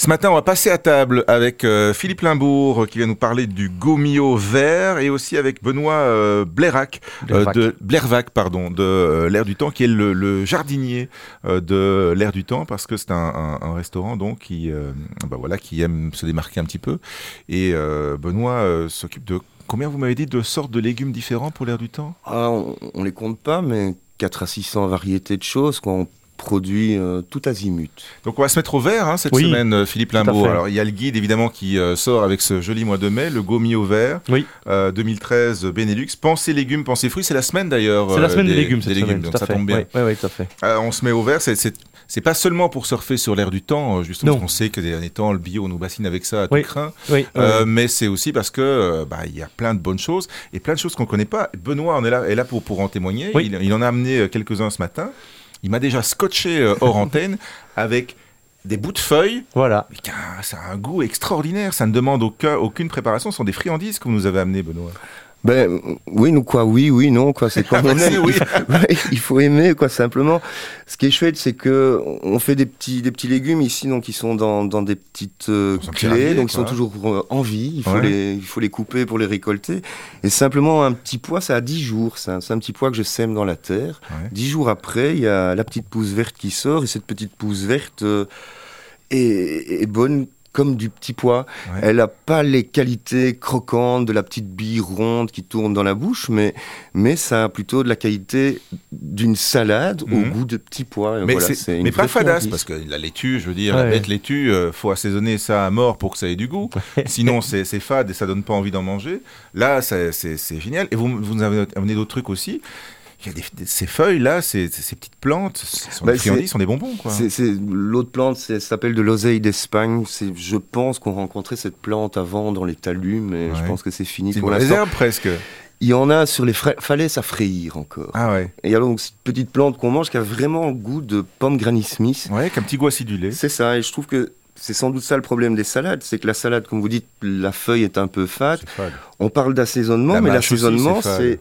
Ce matin, on va passer à table avec euh, Philippe Limbourg qui vient nous parler du gomio vert et aussi avec Benoît euh, Blairac, euh, de Blairvac, pardon, de l'air du temps, qui est le, jardinier de l'air du temps parce que c'est un, restaurant donc qui, bah voilà, qui aime se démarquer un petit peu. Et Benoît s'occupe de combien vous m'avez dit de sortes de légumes différents pour l'air du temps? Ah, on, on les compte pas, mais 4 à 600 variétés de choses. Quoi produit euh, tout azimut. Donc on va se mettre au vert hein, cette semaine, euh, Philippe Limbaud. Alors il y a le guide évidemment qui euh, sort avec ce joli mois de mai, le Gomi au vert, oui. 2013 Benelux. Pensez légumes, pensez fruits, c'est la semaine d'ailleurs. C'est la semaine des, légumes, cette légumes, donc ça tombe bien. Oui, oui, tout à fait. on se met au vert, c'est pas seulement pour surfer sur l'air du temps, justement, parce qu'on sait que des derniers temps, le bio nous bassine avec ça à tout craint, mais c'est aussi parce que bah, il y a plein de bonnes choses et plein de choses qu'on connaît pas. Benoît on est là, est là pour, pour en témoigner. Il, il en a amené quelques-uns ce matin. Il m'a déjà scotché euh, hors antenne avec des bouts de feuilles. Voilà. Ça a un goût extraordinaire. Ça ne demande aucune préparation. Ce sont des friandises que vous nous avez amenées, Benoît. Ben oui, nous quoi, oui, oui, non quoi, c'est comme on Oui. il faut aimer quoi simplement. Ce qui est chouette, c'est que on fait des petits des petits légumes ici, donc ils sont dans, dans des petites euh, clés, donc ils sont toujours euh, en vie. Il faut les il faut les couper pour les récolter. Et simplement un petit pois, ça a 10 jours. C'est un, un, petit pois que je sème dans la terre. Dix jours après, il y a la petite pousse verte qui sort et cette petite pousse verte euh, est, est bonne comme du petit pois. Elle n'a pas les qualités croquantes de la petite bille ronde qui tourne dans la bouche, mais, mais ça a plutôt de la qualité d'une salade au mhm. goût de petit pois. Mais, mais pas fadasse, parce que la laitue, je veux dire, la bête laitue, il euh, faut assaisonner ça à mort pour que ça ait du goût. Sinon, c'est fade et ça donne pas envie d'en manger. Là, c'est génial. Et vous, vous avez amené d'autres trucs aussi? Ces feuilles-là, ces, petites plantes, sont bah, des sont des bonbons. L'autre plante s'appelle de l'oseille d'Espagne. Je pense qu'on rencontrait cette plante avant dans les talus, mais je pense que c'est fini pour l'instant. C'est presque. Il y en a sur les falaises à frayir encore. Ah ouais. Et alors, donc, cette petite plante qu'on mange qui a vraiment le goût de pomme Granny Smith. Ouais, avec un petit goût acidulé. C'est ça, et je trouve que c'est sans doute ça le problème des salades, c'est que la salade, comme vous dites, la feuille est un peu fade. On parle d'assaisonnement, mais l'assaisonnement, c'est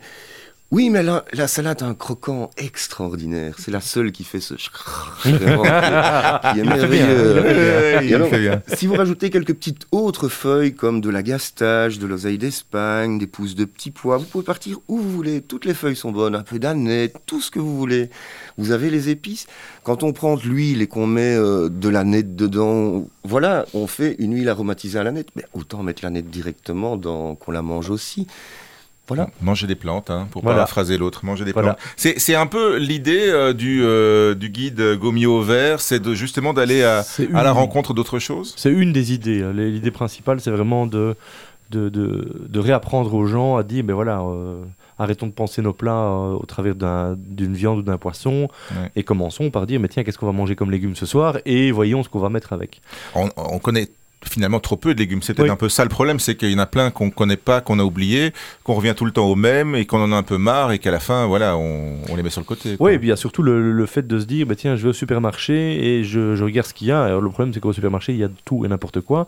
oui, mais la, la, salade a un croquant extraordinaire. C'est la seule qui fait ce qui est merveilleux. si vous rajoutez quelques petites autres feuilles comme de la gastage, de l'oseille d'Espagne, des pousses de petits pois, vous pouvez partir où vous voulez. Toutes les feuilles sont bonnes, un peu d'aneth, tout ce que vous voulez. Vous avez les épices. Quand on prend de l'huile et qu'on met euh, de l'aneth dedans, voilà, on fait une huile aromatisée à l'aneth. Mais autant mettre l'aneth directement dans qu'on la mange aussi. Manger des plantes, hein, pour voilà. paraphraser l'autre. Manger des plantes. C'est un peu l'idée euh, du, euh, du guide Gomio Vert, c'est de, justement d'aller à, à, la rencontre d'autres choses? C'est une des idées. Hein. L'idée principale, c'est vraiment de, de, de, réapprendre aux gens à dire, mais voilà, euh, arrêtons de penser nos plats au travers d'une viande ou d'un poisson, et commençons par dire, mais tiens, qu'est-ce qu'on va manger comme légumes ce soir, et voyons ce qu'on va mettre avec. On, on connaît finalement trop peu de légumes. Peut-être un peu ça le problème, c'est qu'il y en a plein qu'on connaît pas, qu'on a oublié, qu'on revient tout le temps au même et qu'on en a un peu marre et qu'à la fin, voilà, on, les met sur le côté. Oui, et puis il y a surtout le, fait de se dire, bah, tiens, je vais au supermarché et je, regarde ce qu'il y a. Alors, le problème, c'est qu'au supermarché, il y a tout et n'importe quoi.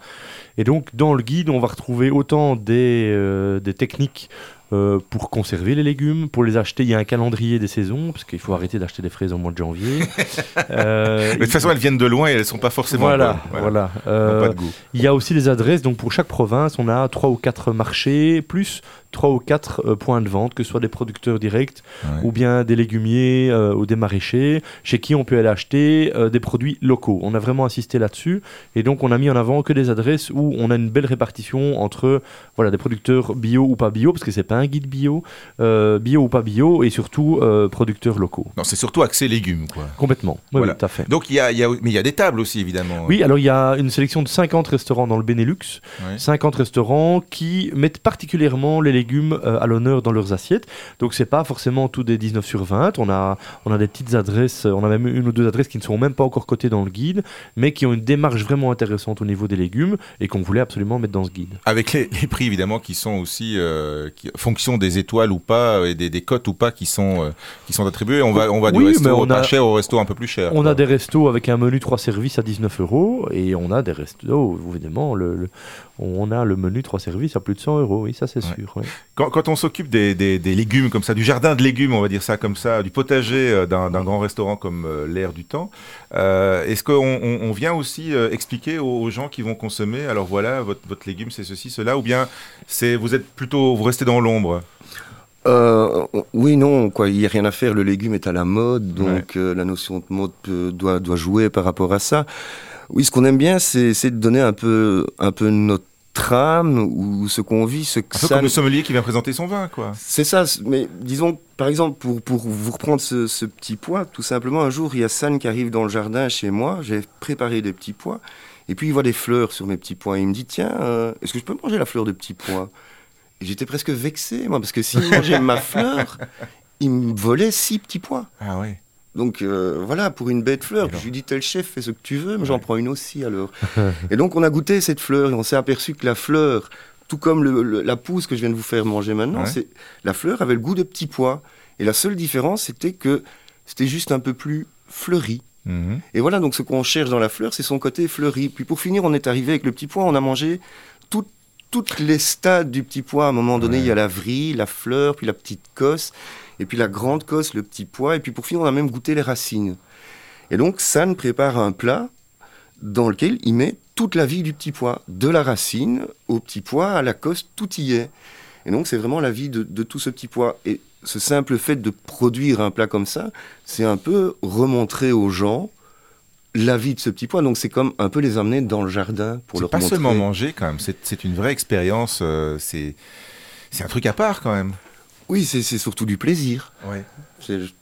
Et donc, dans le guide, on va retrouver autant des, euh, des techniques euh, pour conserver les légumes, pour les acheter. Il y a un calendrier des saisons, parce qu'il faut arrêter d'acheter des fraises au mois de janvier. euh, de toute façon, elles viennent de loin et elles ne sont pas forcément voilà, Voilà. Euh, pas de goût. Il y a aussi des adresses. Donc pour chaque province, on a trois ou quatre marchés, plus trois ou quatre euh, points de vente, que ce soit des producteurs directs ou bien des légumiers euh, ou des maraîchers, chez qui on peut aller acheter euh, des produits locaux. On a vraiment insisté là-dessus et donc on a mis en avant que des adresses où on a une belle répartition entre voilà des producteurs bio ou pas bio, parce que c'est pas un guide bio, bio ou pas bio, et surtout producteurs locaux. Non, c'est surtout accès légumes, quoi. Complètement. Oui, tout à fait. Donc il y a, y a, mais il y a des tables aussi évidemment. Oui, alors il y a une sélection de 50 restaurants dans le Benelux, 50 restaurants qui mettent particulièrement les légumes légumes euh, à l'honneur dans leurs assiettes. Donc c'est pas forcément tout des 19 sur 20. On a, on a des petites adresses, on a même une ou deux adresses qui ne sont même pas encore cotées dans le guide, mais qui ont une démarche vraiment intéressante au niveau des légumes et qu'on voulait absolument mettre dans ce guide. Avec les, prix évidemment qui sont aussi euh, qui, fonction des étoiles ou pas et des, des cotes ou pas qui sont euh, qui sont attribuées. On va on va du resto pas cher au resto un peu plus cher. On a des restos avec un menu 3 services à 19 euros et on a des restos évidemment le, on a le menu 3 services à plus de 100 euros. Oui, ça c'est sûr. Quand, on s'occupe des, légumes comme ça, du jardin de légumes, on va dire ça comme ça, du potager euh, d'un grand restaurant comme euh, l'air du temps, euh, est-ce qu'on vient aussi expliquer aux, gens qui vont consommer, alors voilà, votre, votre légume c'est ceci, cela, ou bien c'est vous êtes plutôt, vous restez dans l'ombre? Oui, non, quoi. Il n'y a rien à faire. Le légume est à la mode, donc la notion de mode doit, doit jouer par rapport à ça. Oui, ce qu'on aime bien, c'est de donner un peu, un peu notre trame ou ce qu'on vit, ce que Un peu comme le sommelier qui vient présenter son vin, quoi. C'est ça, mais disons, par exemple, pour, pour vous reprendre ce, petit pois, tout simplement, un jour, il y a San qui arrive dans le jardin chez moi, j'ai préparé des petits pois, et puis il voit des fleurs sur mes petits pois, et il me dit, tiens, euh, est-ce que je peux manger la fleur de petits pois? Et j'étais presque vexé, moi, parce que s'il mangeait ma fleur, il me volait six petits pois. Ah oui. Donc euh, voilà, pour une bête fleur, je lui dis tel chef, fais ce que tu veux, mais j'en prends une aussi alors. et donc on a goûté cette fleur et on s'est aperçu que la fleur, tout comme la pousse que je viens de vous faire manger maintenant, c'est la fleur avait le goût de petits pois. Et la seule différence, c'était que c'était juste un peu plus fleuri. Mhm. Et voilà, donc ce qu'on cherche dans la fleur, c'est son côté fleuri. Puis pour finir, on est arrivé avec le petit pois, on a mangé toutes les stades du petit pois. À un moment donné, il y a la vrille, la fleur, puis la petite cosse et puis la grande cosse, le petit pois, et puis pour finir, on a même goûté les racines. Et donc, San prépare un plat dans lequel il met toute la vie du petit pois, de la racine au petit pois, à la cosse, tout y est. Et donc, c'est vraiment la vie de, tout ce petit pois. Et ce simple fait de produire un plat comme ça, c'est un peu remontrer aux gens la vie de ce petit pois. Donc, c'est comme un peu les amener dans le jardin pour leur montrer. C'est pas seulement manger, quand même. C'est une vraie expérience. Euh, c'est un truc à part, quand même. Oui, c'est surtout du plaisir.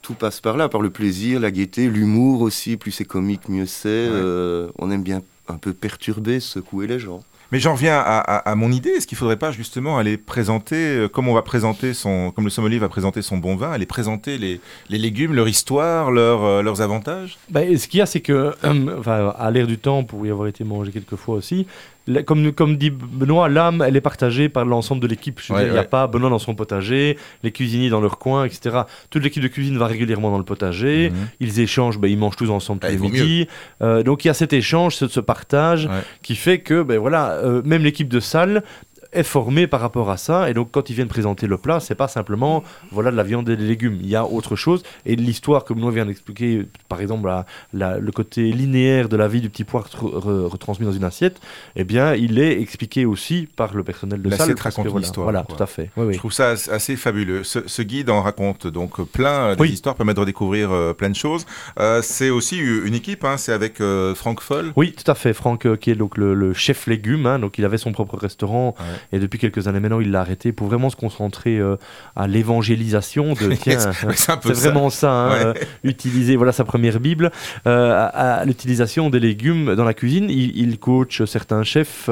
Tout passe par là, par le plaisir, la gaieté, l'humour aussi. Plus c'est comique, mieux c'est. Euh, on aime bien un peu perturber, secouer les gens. Mais j'en reviens à, mon idée. Est-ce qu'il ne faudrait pas justement aller présenter, euh, comme on va présenter son, comme le sommelier va présenter son bon vin, aller présenter les, légumes, leur histoire, euh, leurs avantages? Bah, Ce qu'il y a, c'est que, à l'ère du temps, pour y avoir été mangé quelques fois aussi, comme, comme dit Benoît, l'âme, elle est partagée par l'ensemble de l'équipe. Il n'y a pas Benoît dans son potager, les cuisiniers dans leur coin, etc. Toute l'équipe de cuisine va régulièrement dans le potager. Mhm. Ils échangent, ben, ils mangent tous ensemble tous ah, les midis. Euh, donc il y a cet échange, ce, ce partage qui fait que, ben, voilà, euh, même l'équipe de salle est formé par rapport à ça. Et donc, quand ils viennent présenter le plat, c'est pas simplement voilà de la viande et des légumes. Il y a autre chose. Et l'histoire, comme nous vient d'expliquer, par exemple, le côté linéaire de la vie du petit pois retransmis dans une assiette, eh bien, il est expliqué aussi par le personnel de salle. L'assiette raconte l'histoire. Voilà, tout à fait. Je trouve ça assez fabuleux. Ce, guide en raconte donc plein d'histoires, permet de redécouvrir euh, plein de choses. Euh, c'est aussi une équipe, hein, c'est avec euh, Franck Foll. Oui, tout à fait. Franck, qui est donc le, chef légumes, hein, donc il avait son propre restaurant. Et depuis quelques années maintenant, il l'a arrêté pour vraiment se concentrer euh, à l'évangélisation de c'est vraiment ça, hein, euh, utiliser voilà sa première Bible, euh, à, l'utilisation des légumes dans la cuisine. Il, coach certains chefs,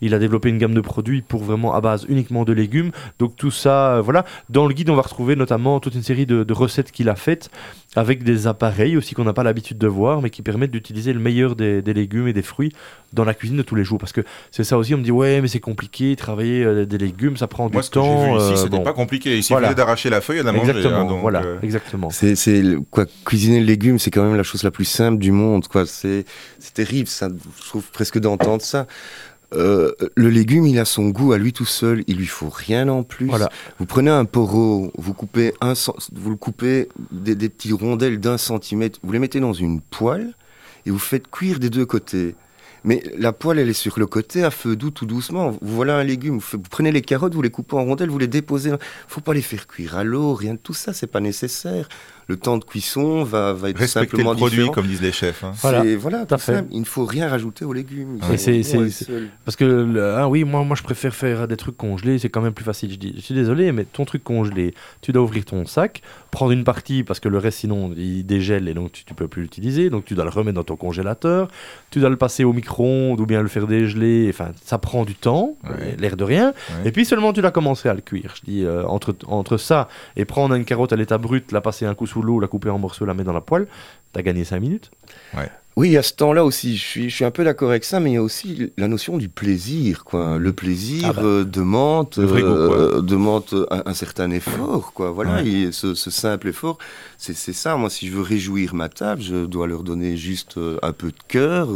il a développé une gamme de produits pour vraiment à base uniquement de légumes. Donc tout ça, voilà. Dans le guide, on va retrouver notamment toute une série de, de recettes qu'il a faites avec des appareils aussi qu'on n'a pas l'habitude de voir, mais qui permettent d'utiliser le meilleur des, légumes et des fruits dans la cuisine de tous les jours. Parce que c'est ça aussi, on me dit ouais, mais c'est compliqué, travailler euh, des légumes, ça prend du temps. Vu ici, euh, c'était pas compliqué. Il suffisait d'arracher la feuille et la manger. Exactement. Hein, voilà, euh, exactement. C'est quoi, cuisiner le légume, c'est quand même la chose la plus simple du monde. Quoi, c'est terrible, ça. Je trouve presque d'entendre ça. Euh, le légume, il a son goût à lui tout seul. Il lui faut rien en plus. Vous prenez un poro, vous coupez un, vous le coupez des, des petites rondelles d'un centimètre. Vous les mettez dans une poêle et vous faites cuire des deux côtés. Mais la poêle, elle est sur le côté, à feu doux, tout doucement. Vous voilà un légume, vous, prenez les carottes, vous les coupez en rondelles, vous les déposez. Faut pas les faire cuire à l'eau, rien de tout ça, c'est pas nécessaire le temps de cuisson va, va être Respecter simplement le produit, comme disent les chefs. Hein. Voilà, voilà tout fait. Il ne faut rien rajouter aux légumes. c'est, parce que ah oui, moi, moi je préfère faire des trucs congelés, c'est quand même plus facile. Je, dis, je suis désolé, mais ton truc congelé, tu dois ouvrir ton sac, prendre une partie parce que le reste sinon il dégèle et donc tu, ne peux plus l'utiliser, donc tu dois le remettre dans ton congélateur, tu dois le passer au micro-ondes ou bien le faire dégeler. Enfin, ça prend du temps, l'air de rien. Et puis seulement tu dois commencer à le cuire. Je dis euh, entre entre ça et prendre une carotte à l'état brut, la passer un coup l'eau, la couper en morceaux, la mettre dans la poêle, t'as gagné 5 minutes. Oui, à ce temps-là aussi, je suis, je suis un peu d'accord avec ça, mais il y a aussi la notion du plaisir, quoi. Le plaisir ah bah. euh, demande, euh, demande un, un, certain effort, quoi. Voilà, et ce, ce, simple effort, c'est ça. Moi, si je veux réjouir ma table, je dois leur donner juste euh, un peu de cœur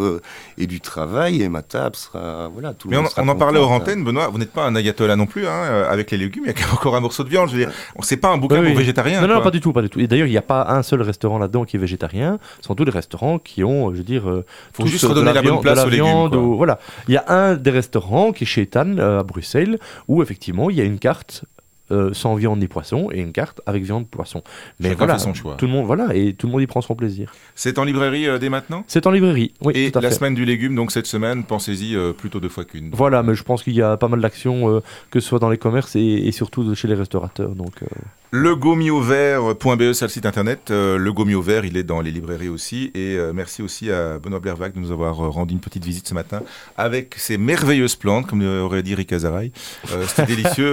et du travail, et ma table sera, voilà, tout le Mais on, on en parlait aux antennes, Benoît. Vous n'êtes pas un ayatollah non plus, hein, avec les légumes. Il y a encore un morceau de viande. Je veux dire, c'est pas un bouquin pour végétarien. Non, non, pas du tout, pas du tout. Et d'ailleurs, il n'y a pas un seul restaurant là-dedans qui est végétarien. Ce sont tous les restaurants qui ont je veux dire, euh, faut juste redonner la, bonne place aux légumes. voilà, il y a un des restaurants qui est chez Etan euh, à Bruxelles où effectivement il y a une carte euh, sans viande ni poisson et une carte avec viande poisson. Mais voilà, son choix. tout le monde voilà et tout le monde y prend son plaisir. C'est en librairie dès maintenant? C'est en librairie, oui. Et la semaine du légume, donc cette semaine, pensez-y plutôt deux fois qu'une. Voilà, mais je pense qu'il y a pas mal d'actions que ce soit dans les commerces et, et surtout chez les restaurateurs. Donc. Le vert.be, c'est le site internet. Euh, le Gomio vert, il est dans les librairies aussi. Et euh, merci aussi à Benoît Blervac de nous avoir euh, rendu une petite visite ce matin avec ces merveilleuses plantes, comme aurait dit Rick Azaray. C'était délicieux.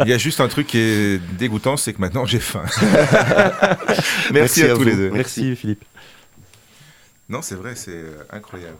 il y a juste un truc qui est dégoûtant, c'est que maintenant j'ai faim. merci, à, tous les deux. Merci Philippe. Non, c'est vrai, c'est incroyable.